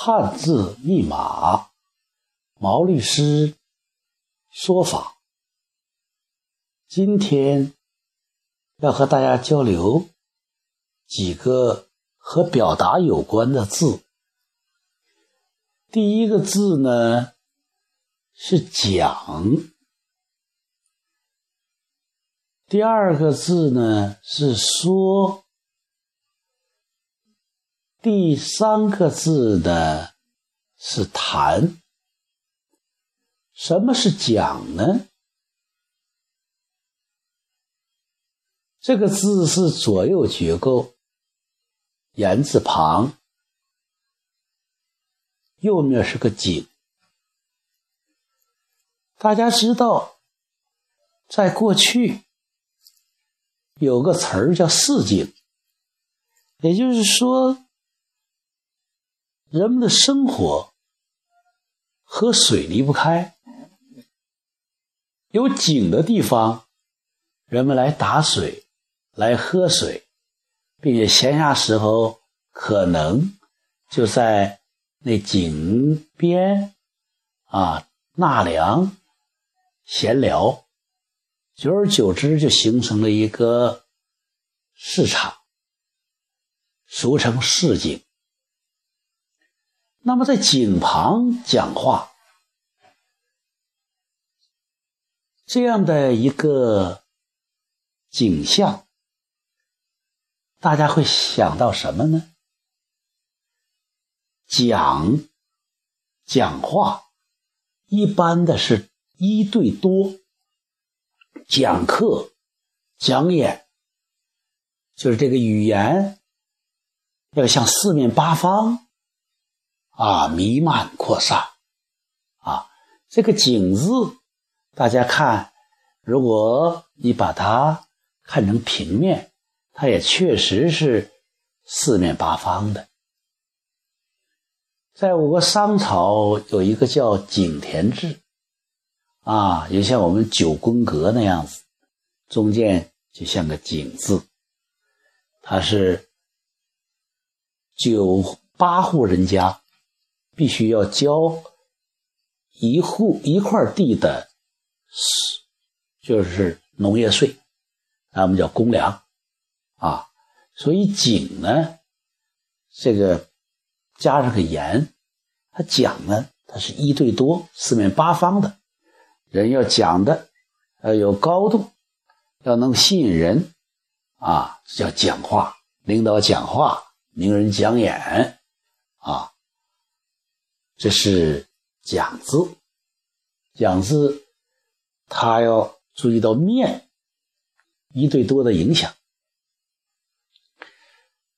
汉字密码，毛律师说法。今天要和大家交流几个和表达有关的字。第一个字呢是讲，第二个字呢是说。第三个字呢是谈，什么是讲呢？这个字是左右结构，言字旁，右面是个井。大家知道，在过去有个词儿叫四井，也就是说。人们的生活和水离不开，有井的地方，人们来打水、来喝水，并且闲暇时候可能就在那井边啊纳凉、闲聊，久而久之就形成了一个市场，俗称市井。那么，在井旁讲话这样的一个景象，大家会想到什么呢？讲讲话一般的是一对多，讲课讲演，就是这个语言要向四面八方。啊，弥漫扩散，啊，这个“井”字，大家看，如果你把它看成平面，它也确实是四面八方的。在我国商朝有一个叫井田制，啊，也像我们九宫格那样子，中间就像个井字，它是九八户人家。必须要交一户一块地的就是农业税，那我们叫公粮啊。所以井呢，这个加上个言，它讲呢，它是一对多，四面八方的人要讲的，要有高度，要能吸引人啊，叫讲话，领导讲话，名人讲演啊。这是讲字，讲字，他要注意到面一对多的影响。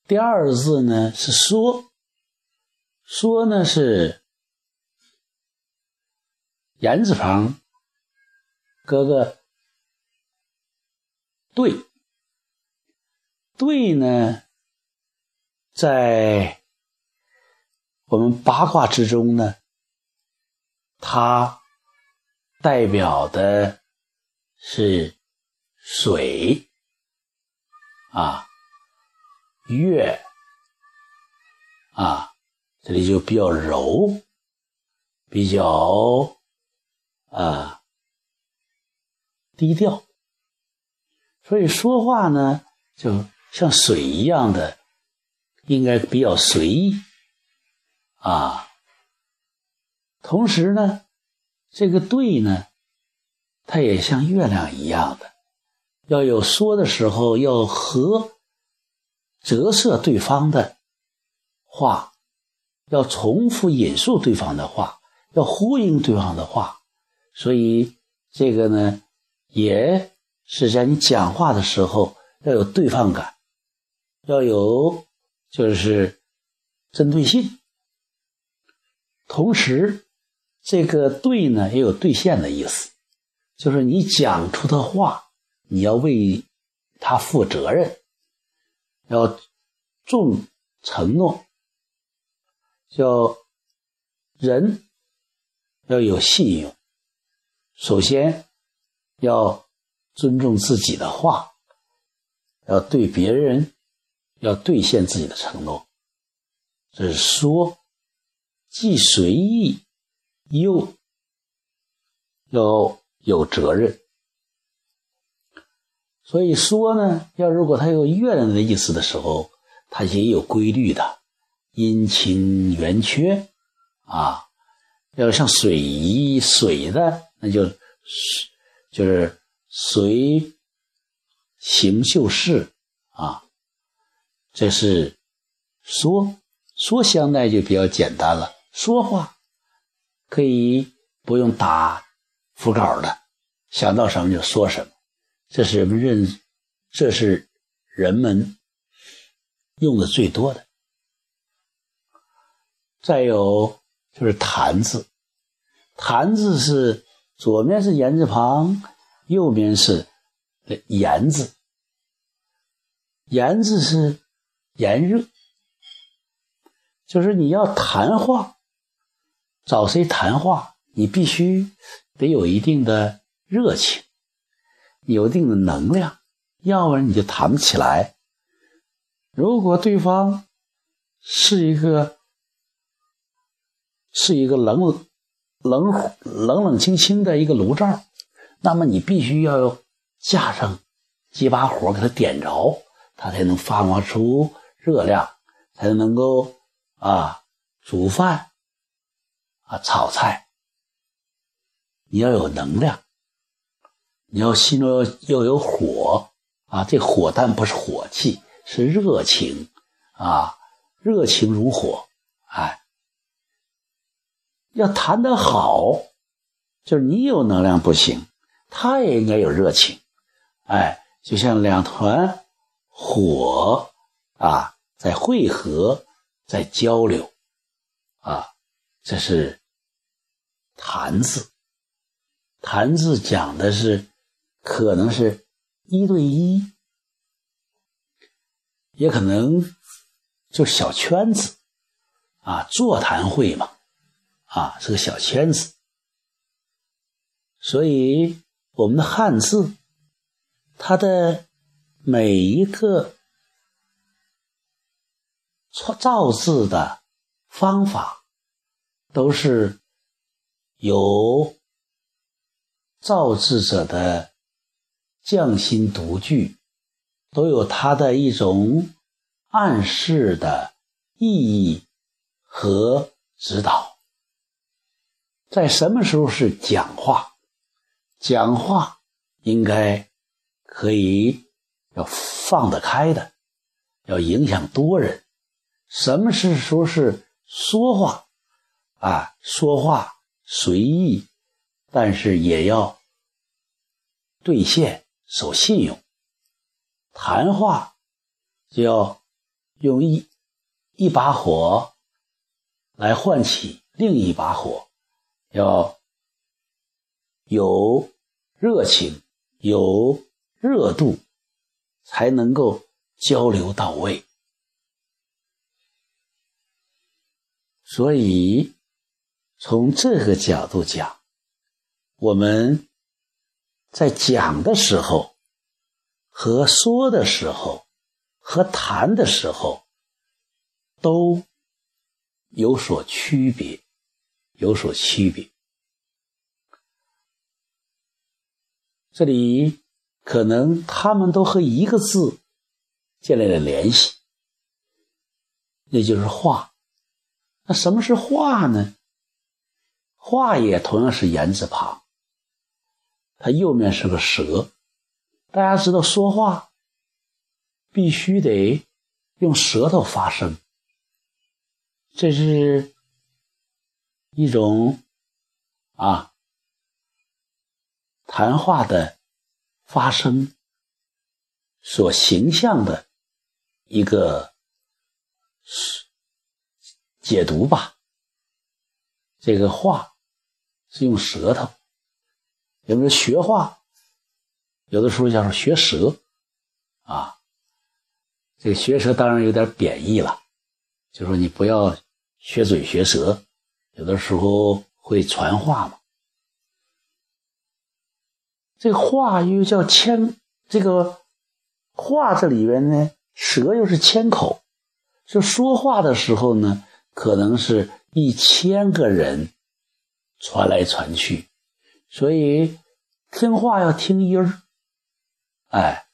第二字呢是说，说呢是言字旁，搁个对，对呢在。我们八卦之中呢，它代表的是水。啊、月。啊，这里就比较柔，比较啊低调，所以说话呢，就像水一样的，应该比较随意。啊，同时呢，这个对呢，它也像月亮一样的，要有说的时候要和折射对方的话，要重复引述对方的话，要呼应对方的话，所以这个呢，也是在你讲话的时候要有对方感，要有就是针对性。同时，这个“对”呢，也有兑现的意思，就是你讲出的话，你要为他负责任，要重承诺，叫人要有信用。首先要尊重自己的话，要对别人要兑现自己的承诺，这是说。既随意又要有责任。所以说呢，要如果它有月亮的意思的时候，它也有规律的，阴晴圆缺啊。要像水一水的，那就就是随行就事啊。这是说说相待就比较简单了，说话可以不用打腹稿的，想到什么就说什么。这是人们认，这是人们用的最多的。再有就是“谈”字，“谈”字是左面是言字旁，右面是言字。言字是炎热，就是你要谈话，找谁谈话，你必须得有一定的热情。有一定的能量，要不然你就谈不起来。如果对方是一个是一个冷冷冷冷清清的一个炉灶，那么你必须要架上几把火给它点着，它才能发光出热量，才能够啊煮饭啊炒菜。你要有能量。你要心中要要有火啊！这火但不是火气，是热情啊！热情如火，哎，要谈得好，就是你有能量不行，他也应该有热情，哎，就像两团火啊，在汇合，在交流啊，这是谈字。谈字讲的是。可能是一对一，也可能就小圈子啊，座谈会嘛，啊，是个小圈子。所以我们的汉字，它的每一个造字的方法，都是有造字者的。匠心独具，都有它的一种暗示的意义和指导。在什么时候是讲话？讲话应该可以要放得开的，要影响多人。什么是说是说话？啊，说话随意，但是也要兑现。守信用，谈话就要用一一把火来唤起另一把火，要有热情、有热度，才能够交流到位。所以，从这个角度讲，我们。在讲的时候，和说的时候，和谈的时候，都有所区别，有所区别。这里可能他们都和一个字建立了联系，那就是话。那什么是话呢？话也同样是言字旁。它右面是个舌，大家知道说话必须得用舌头发声，这是一种啊谈话的发声所形象的一个解读吧。这个话是用舌头。有没有学话？有的时候叫学舌，啊，这个学舌当然有点贬义了，就说你不要学嘴学舌，有的时候会传话嘛。这话又叫千，这个话这里边呢，舌又是千口，就说话的时候呢，可能是一千个人传来传去，所以听话要听音儿，哎，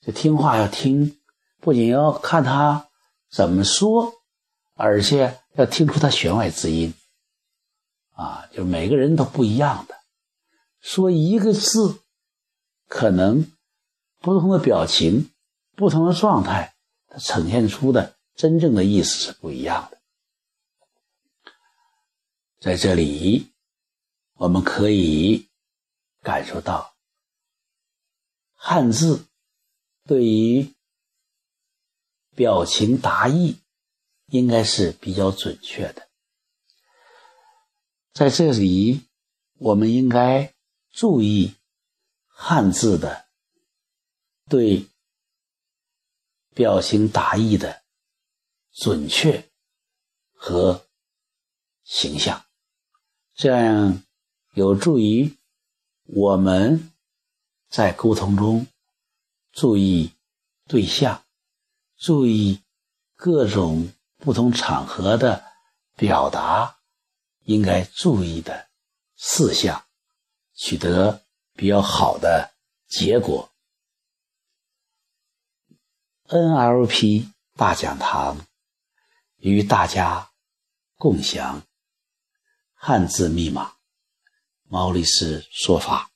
这听话要听，不仅要看他怎么说，而且要听出他弦外之音，啊，就每个人都不一样的，说一个字，可能不同的表情、不同的状态，它呈现出的真正的意思是不一样的。在这里，我们可以感受到汉字对于表情达意应该是比较准确的。在这里，我们应该注意汉字的对表情达意的准确和形象。这样有助于我们在沟通中注意对象，注意各种不同场合的表达应该注意的事项，取得比较好的结果。NLP 大讲堂与大家共享。汉字密码，毛利斯说法。